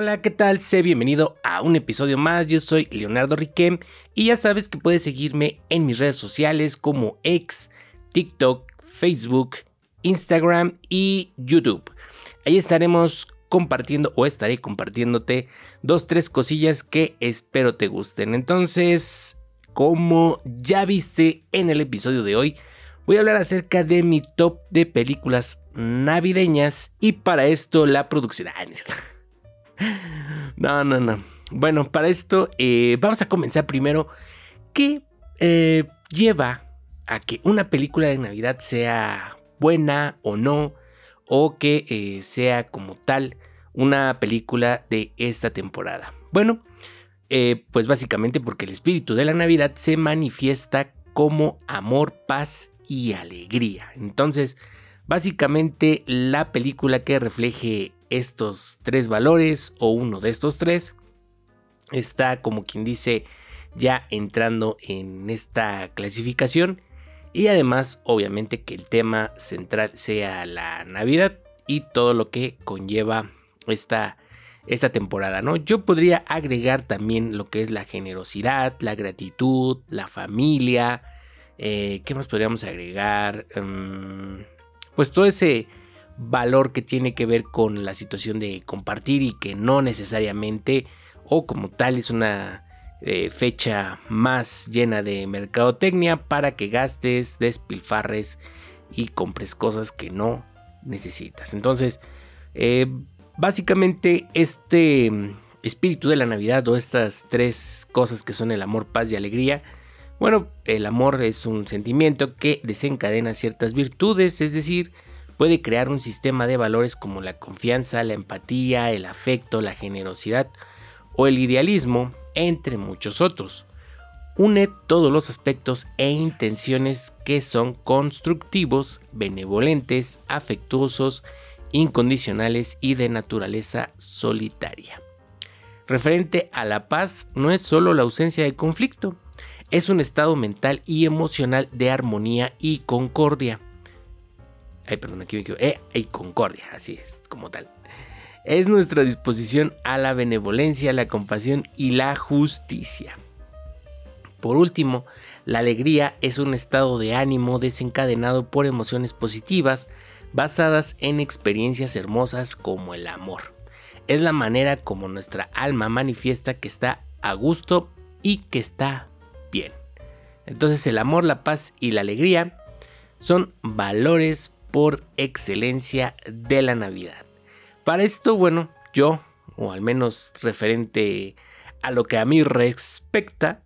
Hola, ¿qué tal? Sé bienvenido a un episodio más. Yo soy Leonardo Riquem y ya sabes que puedes seguirme en mis redes sociales como X, TikTok, Facebook, Instagram y YouTube. Ahí estaremos compartiendo o estaré compartiéndote dos, tres cosillas que espero te gusten. Entonces, como ya viste en el episodio de hoy, voy a hablar acerca de mi top de películas navideñas y para esto la producción... No, no, no. Bueno, para esto eh, vamos a comenzar primero. ¿Qué eh, lleva a que una película de Navidad sea buena o no? O que eh, sea como tal una película de esta temporada. Bueno, pues básicamente porque el espíritu de la Navidad se manifiesta como amor, paz y alegría. Entonces, básicamente la película que refleje estos tres valores o uno de estos tres está como quien dice ya entrando en esta clasificación y además obviamente que el tema central sea la Navidad y todo lo que conlleva esta, esta temporada, ¿no? Yo podría agregar también lo que es la generosidad, la gratitud, la familia, eh, ¿qué más podríamos agregar? Mm, pues todo ese valor que tiene que ver con la situación de compartir y que no necesariamente o como tal es una eh, fecha más llena de mercadotecnia para que gastes, despilfarres y compres cosas que no necesitas. Entonces, eh, básicamente este espíritu de la Navidad o estas tres cosas que son el amor, paz y alegría, bueno, el amor es un sentimiento que desencadena ciertas virtudes, es decir, puede crear un sistema de valores como la confianza, la empatía, el afecto, la generosidad o el idealismo, entre muchos otros. Une todos los aspectos e intenciones que son constructivos, benevolentes, afectuosos, incondicionales y de naturaleza solitaria. Referente a la paz, no es solo la ausencia de conflicto, es un estado mental y emocional de armonía y concordia Ay, perdón, aquí me equivoqué. Eh, concordia, así es, como tal. Es nuestra disposición a la benevolencia, la compasión y la justicia. Por último, la alegría es un estado de ánimo desencadenado por emociones positivas basadas en experiencias hermosas como el amor. Es la manera como nuestra alma manifiesta que está a gusto y que está bien. Entonces el amor, la paz y la alegría son valores por excelencia de la Navidad. Para esto, bueno, yo, o al menos referente a lo que a mí respecta,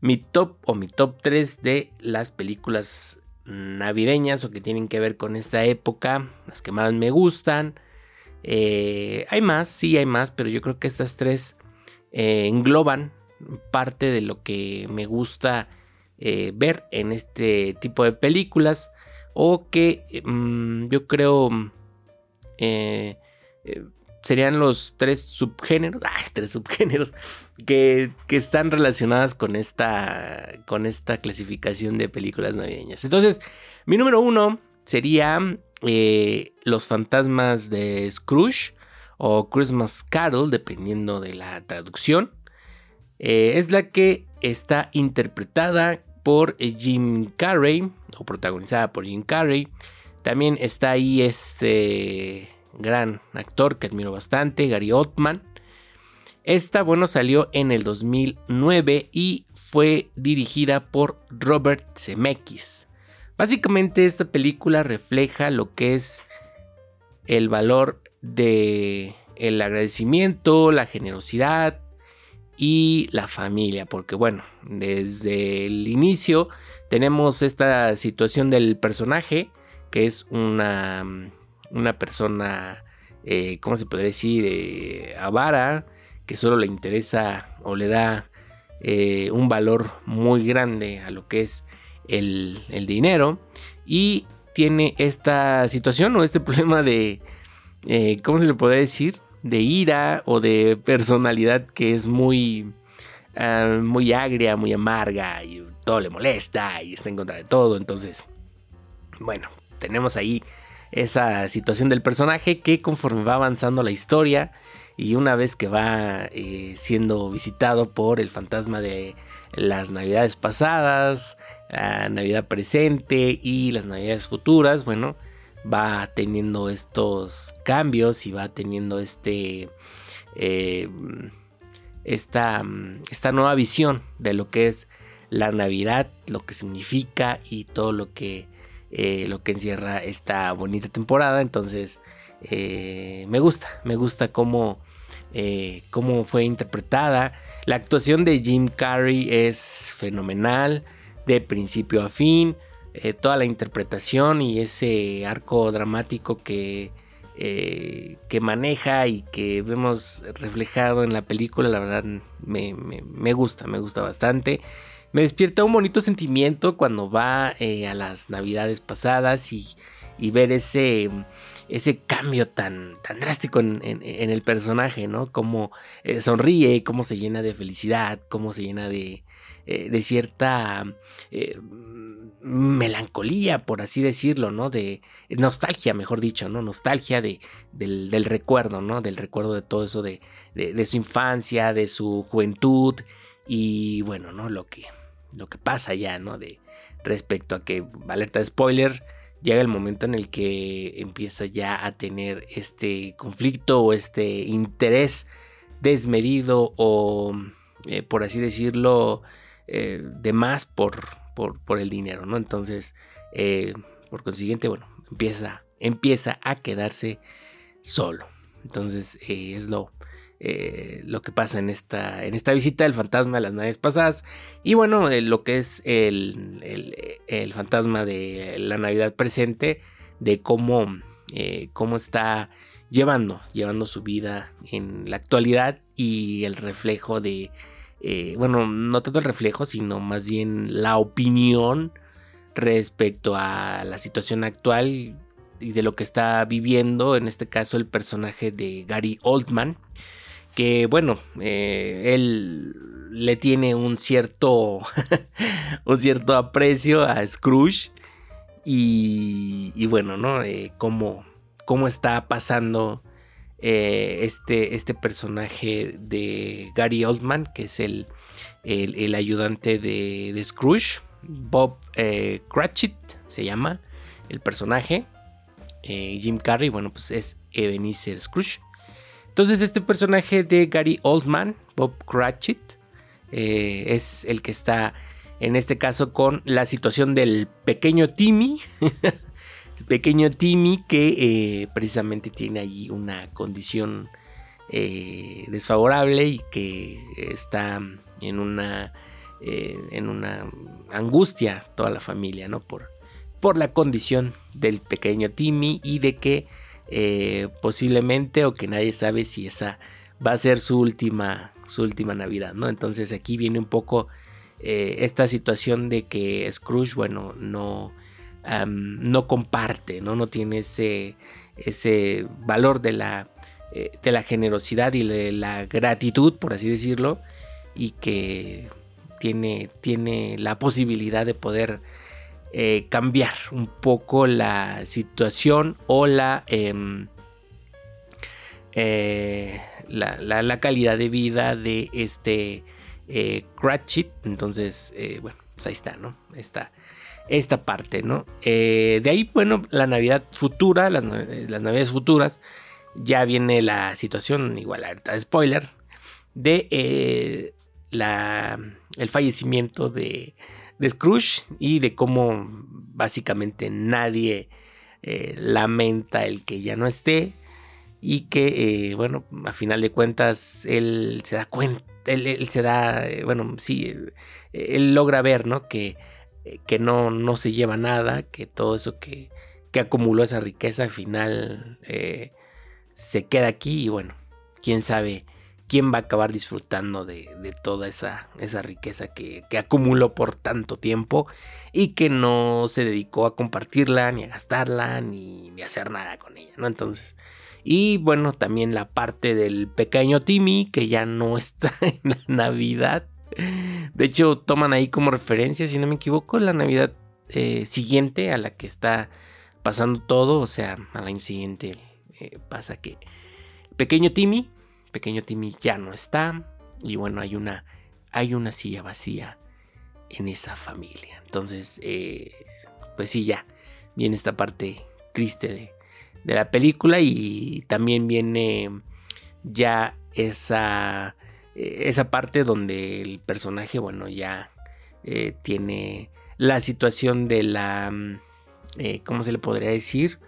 mi top o mi top 3 de las películas navideñas o que tienen que ver con esta época, las que más me gustan. Eh, hay más, sí hay más, pero yo creo que estas tres eh, engloban parte de lo que me gusta eh, ver en este tipo de películas o que mm, yo creo eh, eh, serían los tres subgéneros, tres subgéneros que, están relacionadas con esta, con esta clasificación de películas navideñas. Entonces, mi número uno sería eh, Los fantasmas de Scrooge o Christmas Carol, dependiendo de la traducción. es la que está interpretada por Jim Carrey o protagonizada por Jim Carrey. También está ahí este gran actor que admiro bastante, Gary Oldman. Esta, bueno, salió en el 2009 y fue dirigida por Robert Zemeckis. Básicamente esta película refleja lo que es el valor de el agradecimiento, la generosidad y la familia, porque bueno, desde el inicio tenemos esta situación del personaje, que es una, una persona, eh, ¿cómo se podría decir? Eh, avara, que solo le interesa o le da eh, un valor muy grande a lo que es el, el, dinero. Y tiene esta situación o este problema de, ¿cómo se le podría decir? De ira o de personalidad que es muy Ah, muy agria, muy amarga y todo le molesta y está en contra de todo. Entonces, bueno, tenemos ahí esa situación del personaje que conforme va avanzando la historia y una vez que va eh, siendo visitado por el fantasma de las navidades pasadas, la navidad presente y las navidades futuras, bueno, va teniendo estos cambios y va teniendo este eh, esta, esta nueva visión de lo que es la Navidad, lo que significa y todo lo que, eh, lo que encierra esta bonita temporada. Entonces, eh, me gusta, me gusta cómo, cómo fue interpretada. La actuación de Jim Carrey es fenomenal, de principio a fin. Toda la interpretación y ese arco dramático que, eh, que maneja y que vemos reflejado en la película, la verdad me, gusta, me gusta bastante. Me despierta un bonito sentimiento cuando va eh, a las navidades pasadas y, ver ese, ese cambio tan, tan drástico en, el personaje, ¿no? Cómo eh, sonríe, cómo se llena de felicidad, cómo se llena de, de cierta melancolía, por así decirlo, ¿no? De nostalgia, mejor dicho, ¿no? Nostalgia de, del, recuerdo, ¿no? Del recuerdo de todo eso de, de, su infancia, de su juventud y bueno, ¿no? Lo que, lo que pasa ya, ¿no? De respecto a que, alerta de spoiler, llega el momento en el que empieza ya a tener este conflicto o este interés desmedido o, eh, por así decirlo, eh, de más por por, el dinero, ¿no? Entonces, eh, por consiguiente, bueno, empieza, empieza a quedarse solo. Entonces, eh, es lo, eh, lo que pasa en esta, en esta visita del fantasma de las naves pasadas. Y bueno, lo que es el, el, fantasma de la Navidad presente, de cómo, cómo está llevando, llevando su vida en la actualidad y el reflejo de eh, bueno, no tanto el reflejo, sino más bien la opinión respecto a la situación actual y de lo que está viviendo, en este caso el personaje de Gary Oldman, que bueno, eh, él le tiene un cierto, un cierto aprecio a Scrooge y, bueno, ¿no? Eh, cómo, cómo está pasando eh, este, este personaje de Gary Oldman, que es el, el, ayudante de, Scrooge, Bob eh, Cratchit se llama el personaje. Eh, Jim Carrey, bueno, pues es Ebenezer Scrooge. Entonces este personaje de Gary Oldman, Bob Cratchit, es el que está en este caso con la situación del pequeño Timmy, pequeño Timmy que eh, precisamente tiene allí una condición eh, desfavorable y que está en una, eh, en una angustia toda la familia, ¿no? Por, por la condición del pequeño Timmy y de que posiblemente o que nadie sabe si esa va a ser su última, su última Navidad, ¿no? Entonces aquí viene un poco esta situación de que Scrooge, bueno, no no comparte, ¿no? no tiene ese, ese valor de la, eh, de la generosidad y de la gratitud, por así decirlo, y que tiene, tiene la posibilidad de poder eh, cambiar un poco la situación o la, em, eh, la, la, calidad de vida de este Cratchit. Entonces, bueno, pues ahí está, ¿no? Está esta parte, ¿no? Eh, de ahí, bueno, la Navidad futura, las, Navidades futuras, ya viene la situación, igual de spoiler, de eh, la, el fallecimiento de, de, Scrooge y de cómo básicamente nadie eh, lamenta el que ya no esté y que, bueno, a final de cuentas, él se da cuenta, él, él se da, bueno, sí, él logra ver, ¿no? Que eh, que no, no se lleva nada, que todo eso que, que acumuló esa riqueza al final eh, se queda aquí y bueno, quién sabe quién va a acabar disfrutando de, toda esa, esa riqueza que, que, acumuló por tanto tiempo y que no se dedicó a compartirla, ni a gastarla, ni, ni a hacer nada con ella, ¿no? Entonces, y bueno, también la parte del pequeño Timmy, que ya no está en la Navidad, de hecho, toman ahí como referencia, si no me equivoco, la Navidad eh, siguiente a la que está pasando todo. O sea, al año siguiente eh, pasa que pequeño Timmy pequeño Timmy ya no está y bueno, hay una, hay una silla vacía en esa familia. Entonces, eh, pues sí, ya viene esta parte triste de, de la película y también viene ya esa, esa parte donde el personaje, bueno, ya eh, tiene la situación de la, mm, eh, ¿cómo se le podría decir?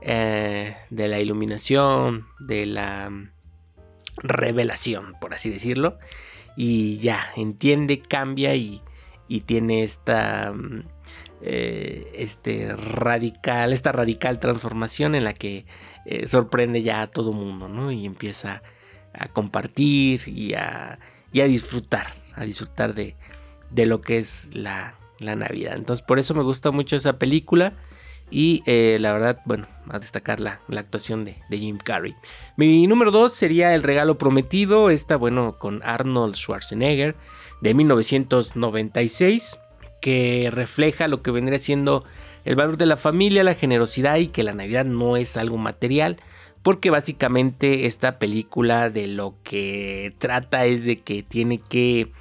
Eh, de la iluminación, de la mm, revelación, por así decirlo. Y ya, entiende, cambia y, y tiene esta, mm, este radical, esta radical transformación en la que sorprende ya a todo mundo, ¿no? Y empieza a compartir y a, y a disfrutar, a disfrutar de, de lo que es la, Navidad. Entonces por eso me gusta mucho esa película. Y eh, la verdad, bueno, a destacar la, actuación de, Jim Carrey. Mi número 2 sería El Regalo Prometido. Esta, bueno, con Arnold Schwarzenegger de 1996. Que refleja lo que vendría siendo el valor de la familia, la generosidad y que la Navidad no es algo material. Porque básicamente esta película de lo que trata es de que tiene que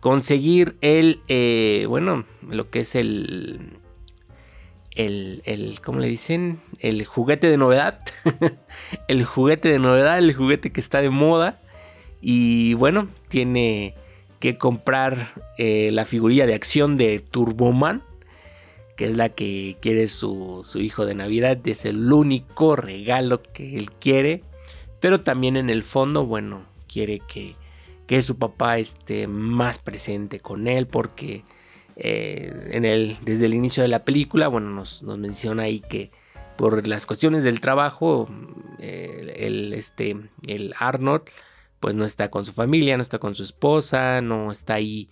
conseguir el, eh, bueno, lo que es el, el, el, ¿cómo le dicen? El juguete de novedad. el juguete de novedad, el juguete que está de moda. Y bueno, tiene que comprar eh, la figurilla de acción de Turboman, que es la que quiere su, su hijo de Navidad. Es el único regalo que él quiere. Pero también en el fondo, bueno, quiere que que su papá esté más presente con él porque eh, en el, desde el inicio de la película, bueno, nos, menciona ahí que por las cuestiones del trabajo, el, este, el Arnold, pues no está con su familia, no está con su esposa, no está ahí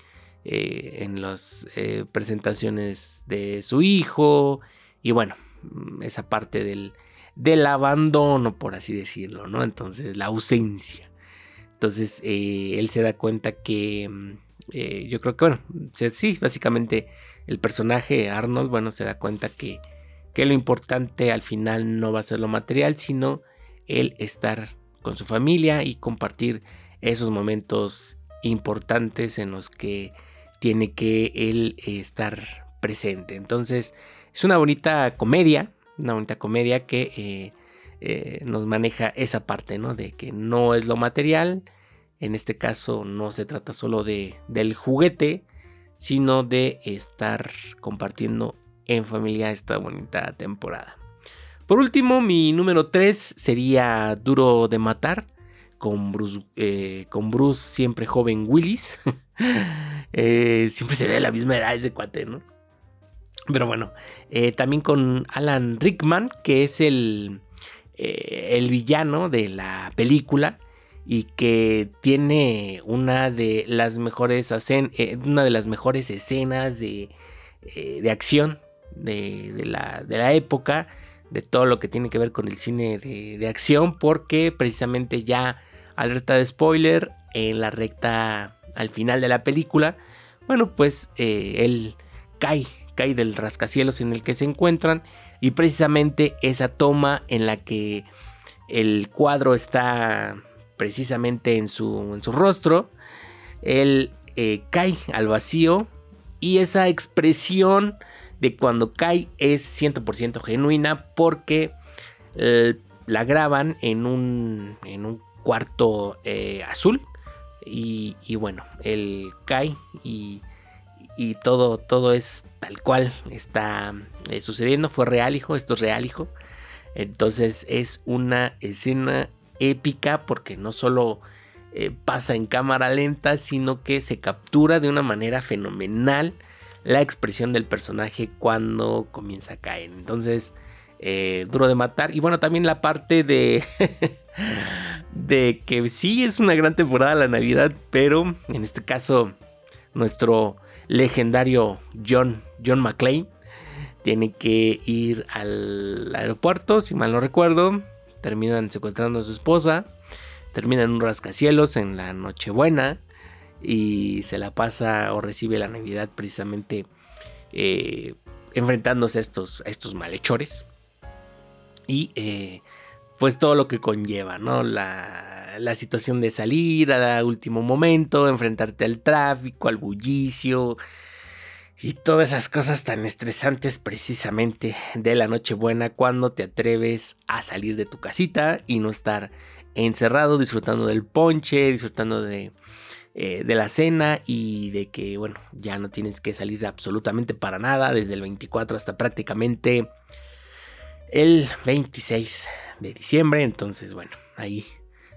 eh, en las eh, presentaciones de su hijo, y bueno, esa parte del, del abandono, por así decirlo, ¿no? Entonces, la ausencia. Entonces eh, él se da cuenta que mm, yo creo que, bueno, sí, básicamente el personaje Arnold, bueno, se da cuenta que, que lo importante al final no va a ser lo material, sino el estar con su familia y compartir esos momentos importantes en los que tiene que él estar presente. Entonces es una bonita comedia, una bonita comedia que eh, eh, nos maneja esa parte, ¿no? De que no es lo material. En este caso no se trata solo de, del juguete, sino de estar compartiendo en familia esta bonita temporada. Por último, mi número 3 sería Duro de Matar, con Bruce, eh, con Bruce siempre joven Willis. Eh, siempre se ve la misma edad ese cuate, ¿no? Pero bueno, también con Alan Rickman, que es el, eh, el villano de la película y que tiene una de las mejores, eh, una de las mejores escenas de, eh, acción de, la, de, la, época, de todo lo que tiene que ver con el cine de, acción, porque precisamente ya alerta de spoiler en la recta al final de la película, bueno, pues él cae, cae del rascacielos en el que se encuentran y precisamente esa toma en la que el cuadro está precisamente en su, en su rostro, él eh, cae al vacío y esa expresión de cuando cae es 100% genuina porque eh, la graban en un, en un cuarto eh, azul y, bueno, él cae y y todo, todo es tal cual está eh, sucediendo. Fue real, hijo, esto es real, hijo. Entonces es una escena épica porque no solo eh, pasa en cámara lenta, sino que se captura de una manera fenomenal la expresión del personaje cuando comienza a caer. Entonces, eh, duro de matar. Y bueno, también la parte de... de que sí es una gran temporada la Navidad, pero en este caso nuestro legendario John, John McClane tiene que ir al aeropuerto, si mal no recuerdo. Terminan secuestrando a su esposa. Termina en un rascacielos en la Nochebuena. Y se la pasa o recibe la Navidad precisamente eh, enfrentándose a estos, estos malhechores. Y eh, pues todo lo que conlleva, ¿no? La, la situación de salir a último momento, enfrentarte al tráfico, al bullicio y todas esas cosas tan estresantes precisamente de la Nochebuena cuando te atreves a salir de tu casita y no estar encerrado disfrutando del ponche, disfrutando de, eh, de la cena y de que, bueno, ya no tienes que salir absolutamente para nada desde el 24 hasta prácticamente el 26 de diciembre. Entonces, bueno, ahí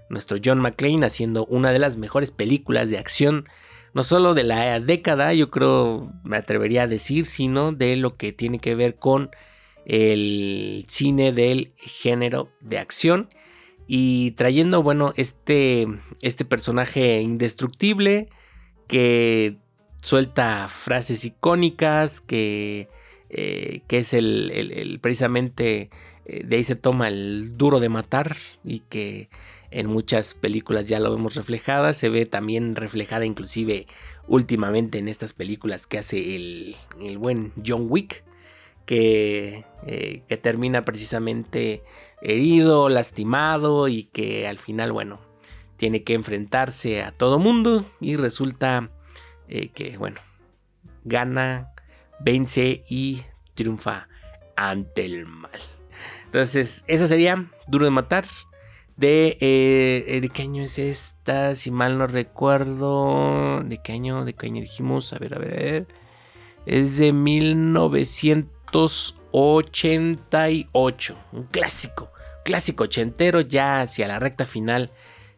nuestro John McClane haciendo una de las mejores películas de acción, no solo de la década, yo creo, me atrevería a decir, sino de lo que tiene que ver con el cine del género de acción y trayendo, bueno, este, este personaje indestructible que suelta frases icónicas, que, eh, que es el, precisamente eh, de ahí se toma el duro de matar y que en muchas películas ya lo vemos reflejada, se ve también reflejada inclusive últimamente en estas películas que hace el, el buen John Wick, que, eh, que termina precisamente herido, lastimado y que al final, bueno, tiene que enfrentarse a todo mundo y resulta que, bueno, gana, vence y triunfa ante el mal. Entonces, esa sería Duro de Matar. De, eh, ¿De qué año es esta? Si mal no recuerdo. ¿De qué año? ¿De qué año dijimos? A ver, a ver. Es de 1988. Un clásico clásico ochentero ya hacia la recta final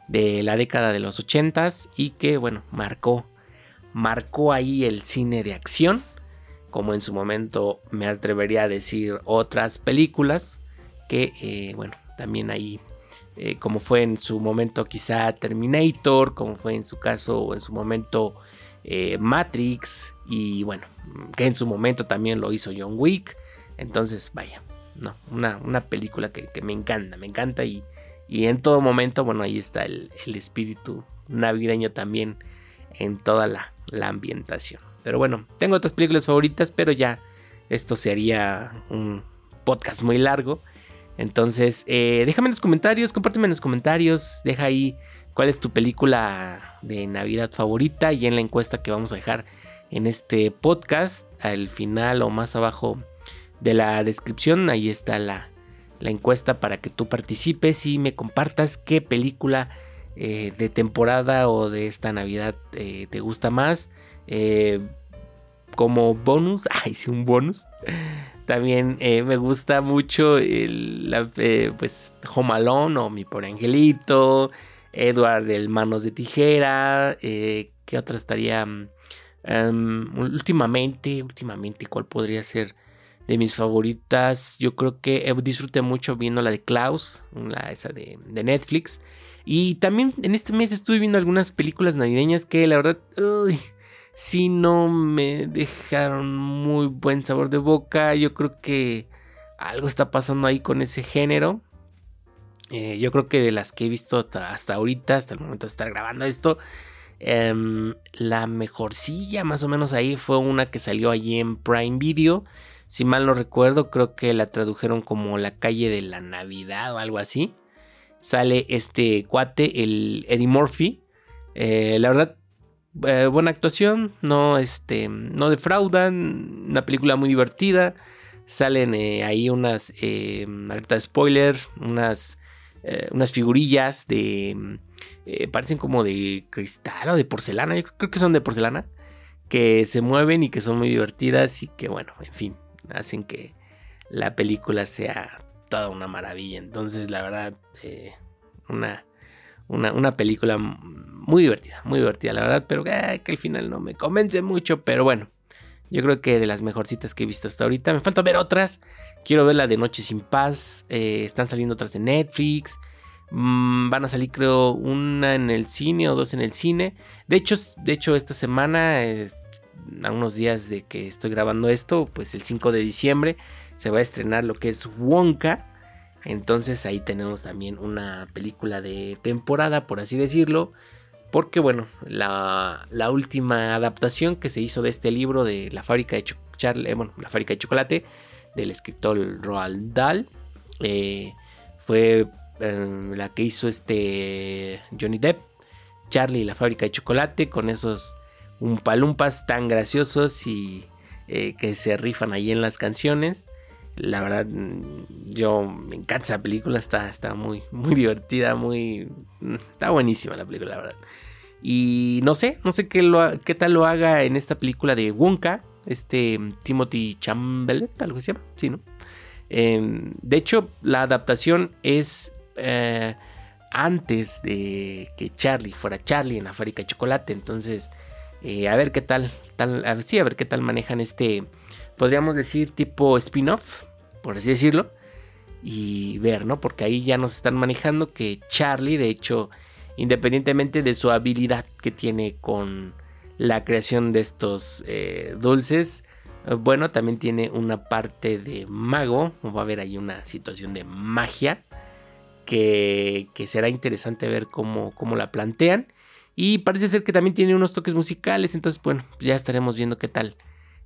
de la década de los ochentas y que bueno, marcó, marcó ahí el cine de acción, como en su momento me atrevería a decir otras películas que eh, bueno, también ahí eh, como fue en su momento quizá Terminator, como fue en su caso en su momento eh, Matrix y bueno, que en su momento también lo hizo John Wick, entonces vaya, no, una, película que, me encanta, me encanta y, y, en todo momento, bueno, ahí está el, espíritu navideño también en toda la, ambientación. Pero bueno, tengo otras películas favoritas, pero ya esto sería un podcast muy largo. Entonces, eh, déjame en los comentarios, compárteme en los comentarios, deja ahí cuál es tu película de Navidad favorita y en la encuesta que vamos a dejar en este podcast, al final o más abajo de la descripción. Ahí está la, encuesta para que tú participes y me compartas qué película eh, de temporada o de esta Navidad eh, te gusta más. Eh, como bonus, ay, sí, un bonus. También me gusta mucho el, pues, Home o Mi Pobre Angelito, Edward del Manos de Tijera. ¿Qué otra estaría? Mm, últimamente, últimamente, ¿cuál podría ser? de mis favoritas. Yo creo que disfruté mucho viendo la de Klaus, la esa de, Netflix. Y también en este mes estuve viendo algunas películas navideñas que la verdad, sí no me dejaron muy buen sabor de boca. Yo creo que algo está pasando ahí con ese género. Eh, yo creo que de las que he visto hasta, ahorita, hasta el momento de estar grabando esto, em, la mejorcilla más o menos ahí fue una que salió allí en Prime Video si mal no recuerdo, creo que la tradujeron como la calle de la Navidad o algo así. Sale este cuate, el Eddie Murphy. Eh, la verdad, eh, buena actuación, no, este, no defraudan, una película muy divertida. Salen eh, ahí unas, alerta de spoiler, unas, unas figurillas de, parecen como de cristal o de porcelana, yo creo que son de porcelana, que se mueven y que son muy divertidas y que bueno, en fin, hacen que la película sea toda una maravilla. Entonces, la verdad, eh, una, una, película muy divertida, muy divertida, la verdad, pero eh, que al final no me convence mucho, pero bueno. Yo creo que de las mejorcitas que he visto hasta ahorita. Me falta ver otras. Quiero ver la de Noche sin Paz. Eh, están saliendo otras de Netflix. Mm, van a salir, creo, una en el cine o dos en el cine. De hecho, de hecho esta semana a unos días de que estoy grabando esto, pues el 5 de diciembre se va a estrenar lo que es Wonka. Entonces ahí tenemos también una película de temporada, por así decirlo. Porque bueno, la, última adaptación que se hizo de este libro de la fábrica de, eh, la fábrica de chocolate del escritor Roald Dahl eh, fue em, la que hizo este Johnny Depp, Charlie y la fábrica de chocolate, con esos umpalumpas tan graciosos y eh, que se rifan ahí en las canciones. La verdad, yo me encanta esa película, está, está muy, muy divertida, muy... Está buenísima la película, la verdad. Y no sé, no sé qué, tal lo haga en esta película de Wonka, este Timothy Chamberlain, algo se llama, sí, ¿no? Em, de hecho, la adaptación es eh, antes de que Charlie fuera Charlie en la fábrica de chocolate, entonces eh, a ver qué tal, tal sí, a ver qué tal manejan este, podríamos decir tipo spin-off, por así decirlo, y ver, ¿no? Porque ahí ya nos están manejando que Charlie, de hecho, independientemente de su habilidad que tiene con la creación de estos eh, dulces, eh, bueno, también tiene una parte de mago, va a haber ahí una situación de magia que, que será interesante ver cómo, cómo la plantean. Y parece ser que también tiene unos toques musicales. Entonces, bueno, ya estaremos viendo qué tal.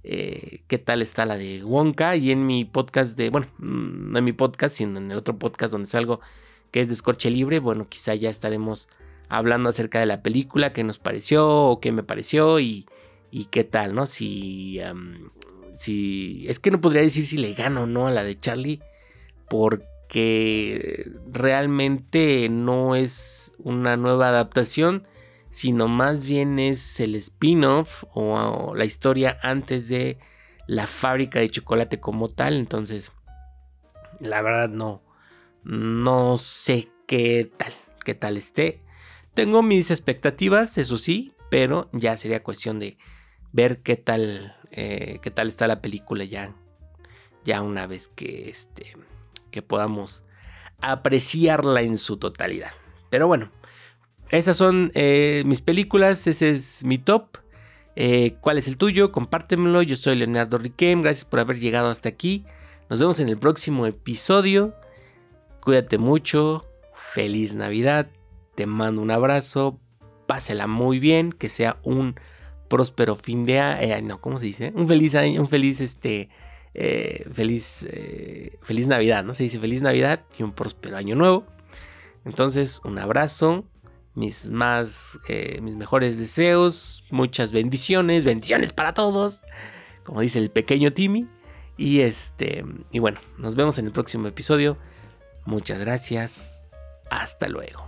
Eh, qué tal está la de Wonka. Y en mi podcast de. Bueno, mm, no en mi podcast, sino en el otro podcast donde salgo. Que es de Escorche Libre. Bueno, quizá ya estaremos hablando acerca de la película. Qué nos pareció. O qué me pareció. Y, y qué tal, ¿no? Si. si. Es que no podría decir si le gano o no a la de Charlie. Porque realmente no es una nueva adaptación sino más bien es el spin-off o, la historia antes de la fábrica de chocolate como tal. Entonces, la verdad no, no sé qué tal, qué tal esté. Tengo mis expectativas, eso sí, pero ya sería cuestión de ver qué tal, eh, qué tal está la película ya, ya una vez que, este, que podamos apreciarla en su totalidad. Pero bueno, esas son eh, mis películas, ese es mi top. Eh, ¿Cuál es el tuyo? Compártemelo. Yo soy Leonardo Riquem. Gracias por haber llegado hasta aquí. Nos vemos en el próximo episodio. Cuídate mucho. Feliz Navidad. Te mando un abrazo. Pásela muy bien. Que sea un próspero fin de año. Eh, no, ¿cómo se dice? Un feliz año. Un feliz este. feliz, feliz Navidad, ¿no? Se dice feliz Navidad y un próspero año nuevo. Entonces, un abrazo mis más, eh, mis mejores deseos, muchas bendiciones, bendiciones para todos, como dice el pequeño Timmy. Y este, y bueno, nos vemos en el próximo episodio. Muchas gracias. Hasta luego.